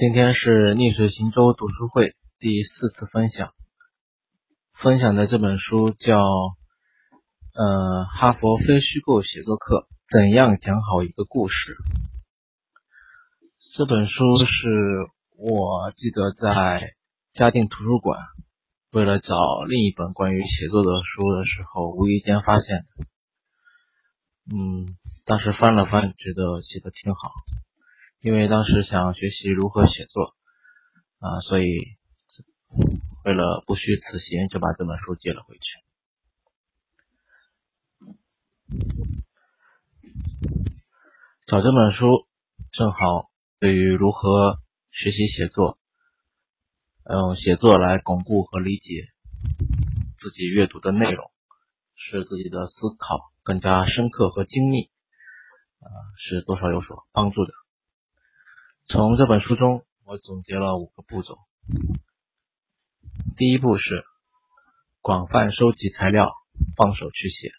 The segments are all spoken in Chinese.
今天是逆水行舟读书会第四次分享，分享的这本书叫《呃哈佛非虚构写作课：怎样讲好一个故事》。这本书是我记得在嘉定图书馆为了找另一本关于写作的书的时候，无意间发现的。嗯，当时翻了翻，觉得写的挺好。因为当时想学习如何写作啊，所以为了不虚此行，就把这本书借了回去。找这本书正好对于如何学习写作，用写作来巩固和理解自己阅读的内容，使自己的思考更加深刻和精密啊，是多少有所帮助的。从这本书中，我总结了五个步骤。第一步是广泛收集材料，放手去写。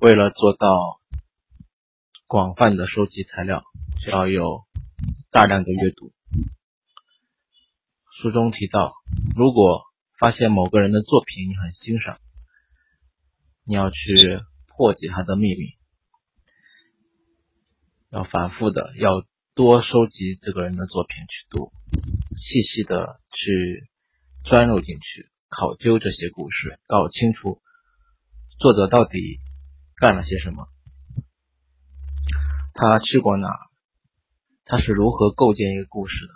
为了做到广泛的收集材料，就要有大量的阅读。书中提到，如果发现某个人的作品你很欣赏，你要去破解他的秘密。要反复的，要多收集这个人的作品去读，细细的去钻入进去，考究这些故事，搞清楚作者到底干了些什么，他去过哪，他是如何构建一个故事的，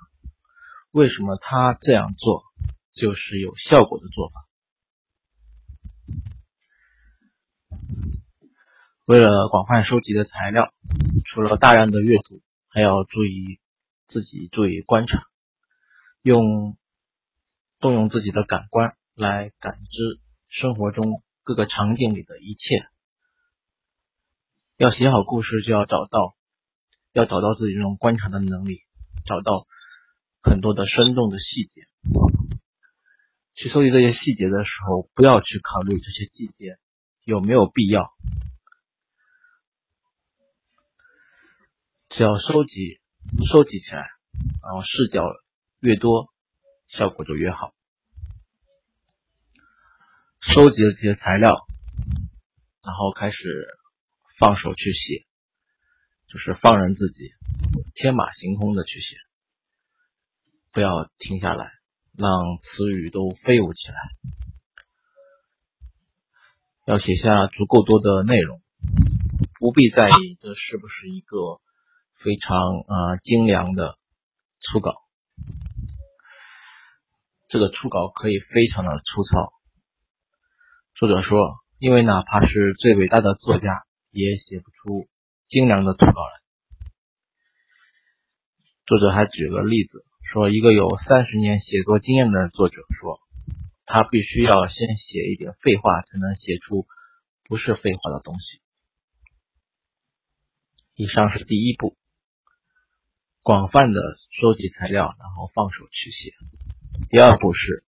为什么他这样做就是有效果的做法。为了广泛收集的材料，除了大量的阅读，还要注意自己注意观察，用动用自己的感官来感知生活中各个场景里的一切。要写好故事，就要找到要找到自己这种观察的能力，找到很多的生动的细节。去收集这些细节的时候，不要去考虑这些细节有没有必要。只要收集收集起来，然后视角越多，效果就越好。收集了这些材料，然后开始放手去写，就是放任自己天马行空的去写，不要停下来，让词语都飞舞起来。要写下足够多的内容，不必在意这是不是一个。非常啊精良的初稿，这个初稿可以非常的粗糙。作者说，因为哪怕是最伟大的作家，也写不出精良的初稿来。作者还举了个例子，说一个有三十年写作经验的作者说，他必须要先写一点废话，才能写出不是废话的东西。以上是第一步。广泛的收集材料，然后放手去写。第二步是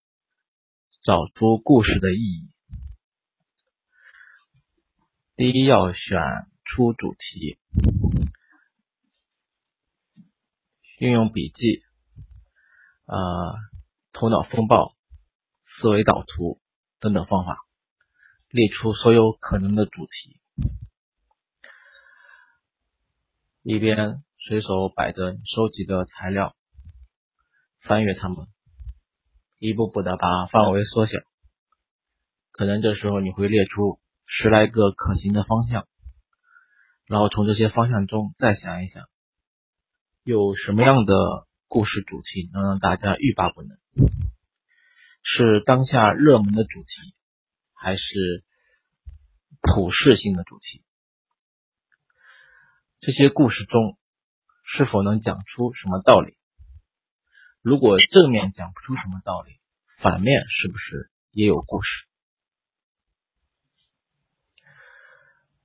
找出故事的意义。第一要选出主题，运用笔记、啊头脑风暴、思维导图等等方法，列出所有可能的主题，一边。随手摆着收集的材料，翻阅它们，一步步的把范围缩小。可能这时候你会列出十来个可行的方向，然后从这些方向中再想一想，有什么样的故事主题能让大家欲罢不能？是当下热门的主题，还是普世性的主题？这些故事中。是否能讲出什么道理？如果正面讲不出什么道理，反面是不是也有故事？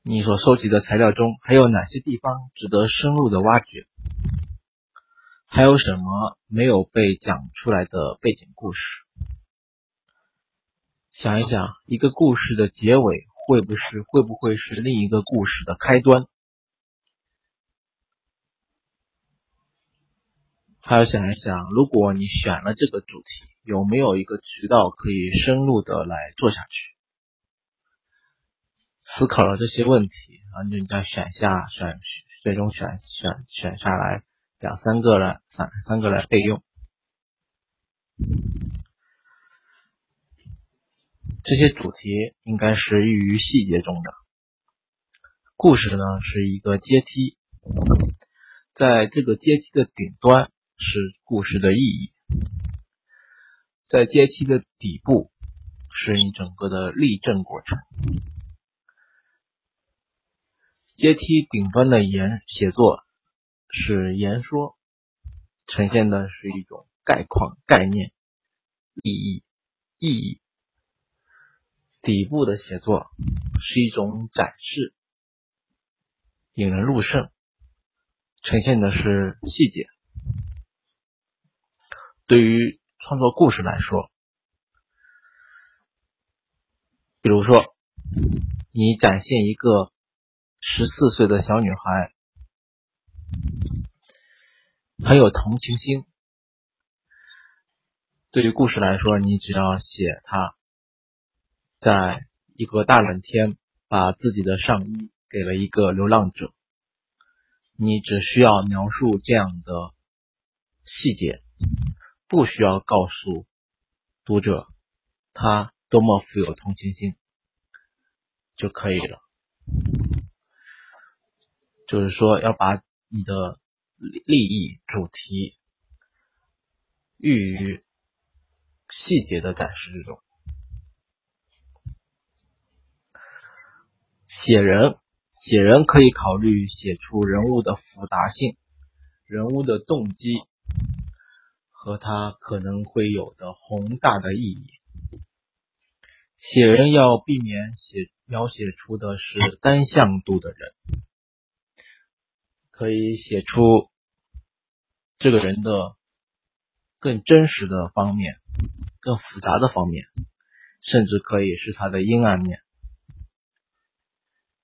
你所收集的材料中还有哪些地方值得深入的挖掘？还有什么没有被讲出来的背景故事？想一想，一个故事的结尾会不是会不会是另一个故事的开端？还要想一想，如果你选了这个主题，有没有一个渠道可以深入的来做下去？思考了这些问题，然后你再选下选，最终选选选下来两三个来三三个来备用。这些主题应该是寓于细节中的。故事呢是一个阶梯，在这个阶梯的顶端是故事的意义，在阶梯的底部是你整个的立正过程。阶梯顶端的言写作是言说，呈现的是一种概况、概念、意义、意义；底部的写作是一种展示。引人入胜，呈现的是细节。对于创作故事来说，比如说，你展现一个十四岁的小女孩，很有同情心。对于故事来说，你只要写她在一个大冷天，把自己的上衣。给了一个流浪者，你只需要描述这样的细节，不需要告诉读者他多么富有同情心就可以了。就是说，要把你的利益主题寓于细节的展示之中，写人。写人可以考虑写出人物的复杂性、人物的动机和他可能会有的宏大的意义。写人要避免写描写出的是单向度的人，可以写出这个人的更真实的方面、更复杂的方面，甚至可以是他的阴暗面。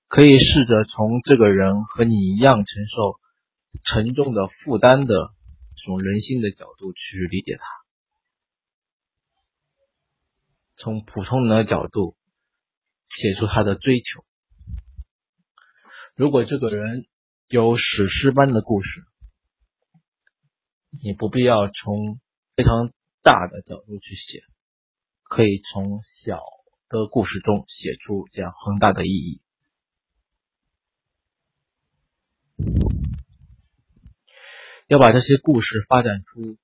可以试着从这个人和你一样承受沉重的负担的从人性的角度去理解他，从普通人的角度写出他的追求。如果这个人有史诗般的故事，你不必要从非常大的角度去写，可以从小的故事中写出这样宏大的意义。要把这些故事发展出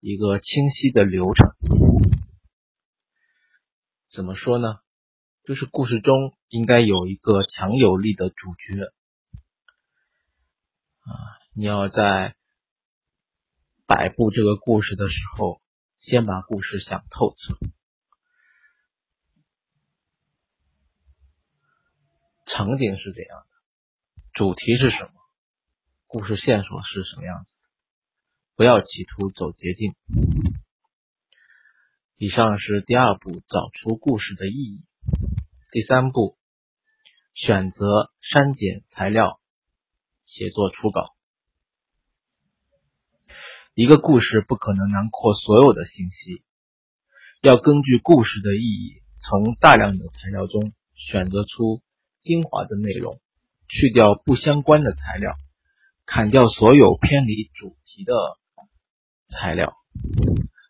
一个清晰的流程。怎么说呢？就是故事中应该有一个强有力的主角啊！你要在摆布这个故事的时候，先把故事想透彻。场景是怎样的？主题是什么？故事线索是什么样子？不要企图走捷径。以上是第二步，找出故事的意义。第三步，选择删减材料，写作初稿。一个故事不可能囊括所有的信息，要根据故事的意义，从大量的材料中选择出精华的内容，去掉不相关的材料，砍掉所有偏离主题的。材料，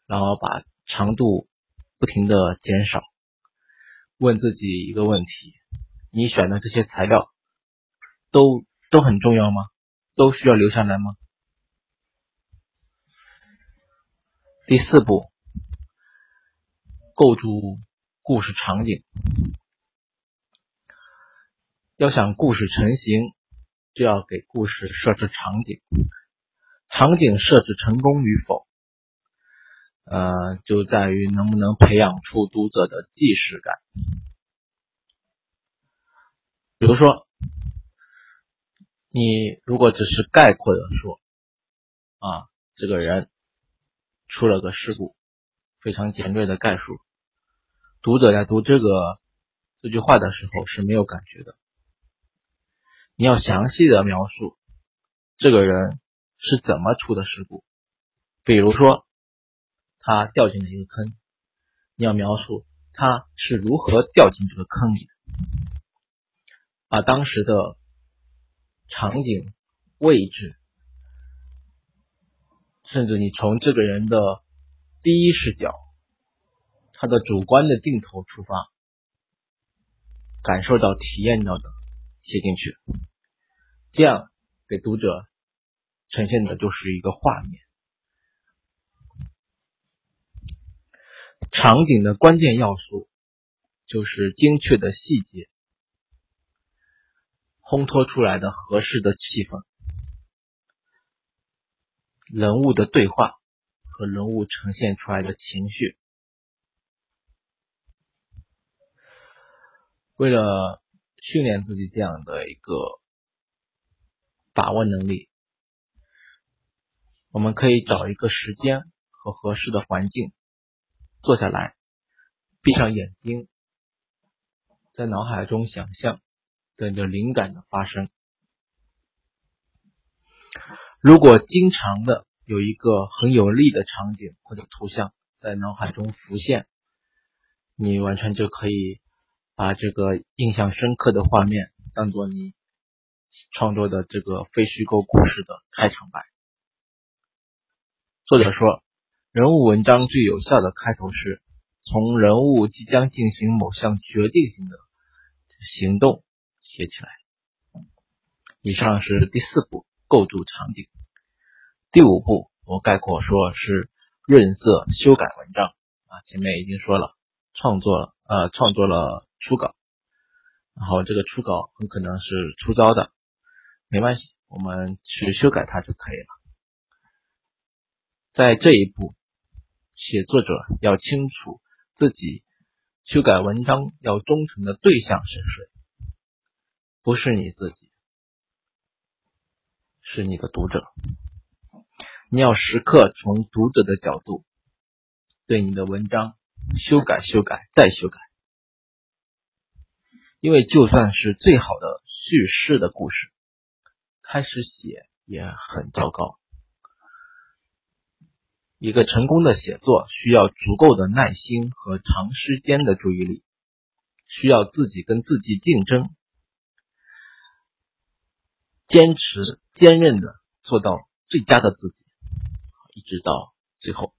然后把长度不停的减少。问自己一个问题：你选的这些材料都都很重要吗？都需要留下来吗？第四步，构筑故事场景。要想故事成型，就要给故事设置场景。场景设置成功与否，呃，就在于能不能培养出读者的既视感。比如说，你如果只是概括的说，啊，这个人出了个事故，非常简略的概述，读者在读这个这句话的时候是没有感觉的。你要详细的描述这个人。是怎么出的事故？比如说，他掉进了一个坑，你要描述他是如何掉进这个坑里的，把当时的场景、位置，甚至你从这个人的第一视角，他的主观的镜头出发，感受到、体验到的写进去，这样给读者呈现的就是一个画面。场景的关键要素就是精确的细节，烘托出来的合适的气氛，人物的对话和人物呈现出来的情绪。为了训练自己这样的一个把握能力，我们可以找一个时间和合适的环境。坐下来，闭上眼睛，在脑海中想象，等着灵感的发生。如果经常的有一个很有力的场景或者图像在脑海中浮现，你完全就可以把这个印象深刻的画面当做你创作的这个非虚构故事的开场白。作者说。人物文章最有效的开头是从人物即将进行某项决定性的行动写起来。以上是第四步构筑场景。第五步，我概括说是润色修改文章啊，前面已经说了，创作了呃创作了初稿，然后这个初稿很可能是粗糙的，没关系，我们去修改它就可以了。在这一步。写作者要清楚自己修改文章要忠诚的对象是谁，不是你自己，是你的读者。你要时刻从读者的角度对你的文章修改、修改、再修改，因为就算是最好的叙事的故事，开始写也很糟糕。一个成功的写作需要足够的耐心和长时间的注意力，需要自己跟自己竞争，坚持坚韧的做到最佳的自己，一直到最后。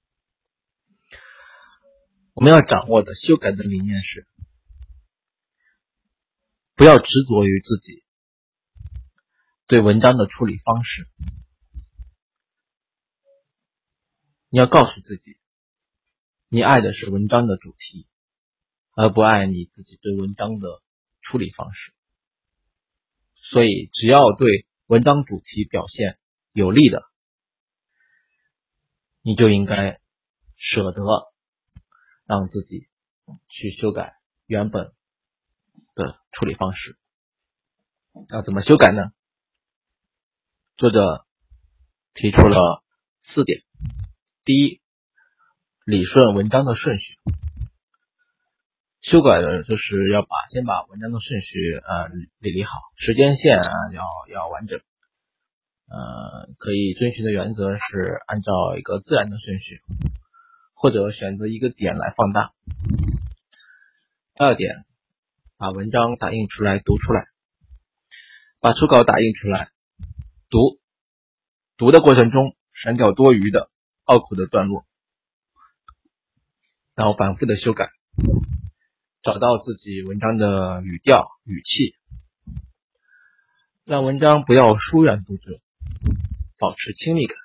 我们要掌握的修改的理念是：不要执着于自己对文章的处理方式。你要告诉自己，你爱的是文章的主题，而不爱你自己对文章的处理方式。所以，只要对文章主题表现有利的，你就应该舍得让自己去修改原本的处理方式。要怎么修改呢？作者提出了四点。第一，理顺文章的顺序，修改的就是要把先把文章的顺序呃理理好，时间线啊要要完整，呃可以遵循的原则是按照一个自然的顺序，或者选择一个点来放大。第二点，把文章打印出来读出来，把初稿打印出来读，读的过程中删掉多余的。拗口的段落，然后反复的修改，找到自己文章的语调、语气，让文章不要疏远读者，保持亲密感。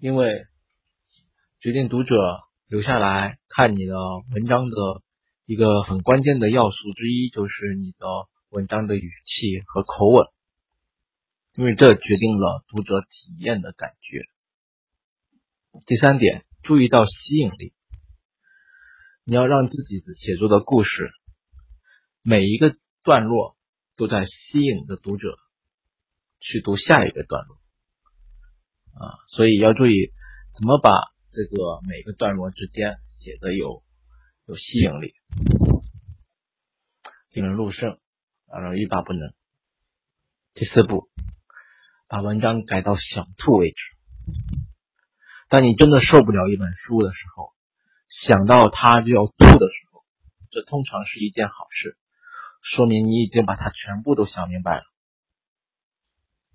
因为决定读者留下来看你的文章的一个很关键的要素之一，就是你的文章的语气和口吻，因为这决定了读者体验的感觉。第三点，注意到吸引力。你要让自己写作的故事每一个段落都在吸引着读者去读下一个段落啊，所以要注意怎么把这个每个段落之间写的有有吸引力，引人入胜，让人欲罢不能。第四步，把文章改到想吐为止。当你真的受不了一本书的时候，想到它就要吐的时候，这通常是一件好事，说明你已经把它全部都想明白了。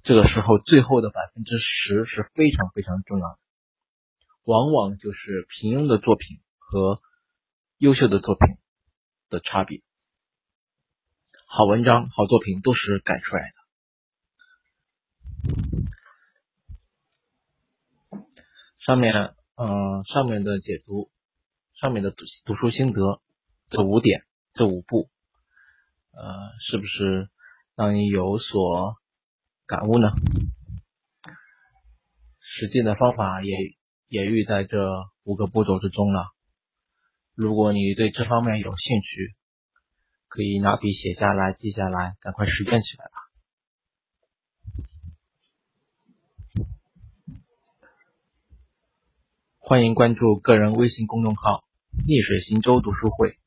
这个时候，最后的百分之十是非常非常重要的，往往就是平庸的作品和优秀的作品的差别。好文章、好作品都是改出来的。上面，嗯，上面的解读，上面的读读书心得，这五点，这五步，呃，是不是让你有所？感悟呢？实际的方法也也寓在这五个步骤之中了。如果你对这方面有兴趣，可以拿笔写下来、记下来，赶快实践起来吧。欢迎关注个人微信公众号“逆水行舟读书会”，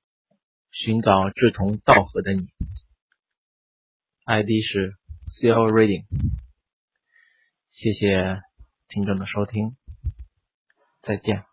寻找志同道合的你。ID 是。CoReading，谢谢听众的收听，再见。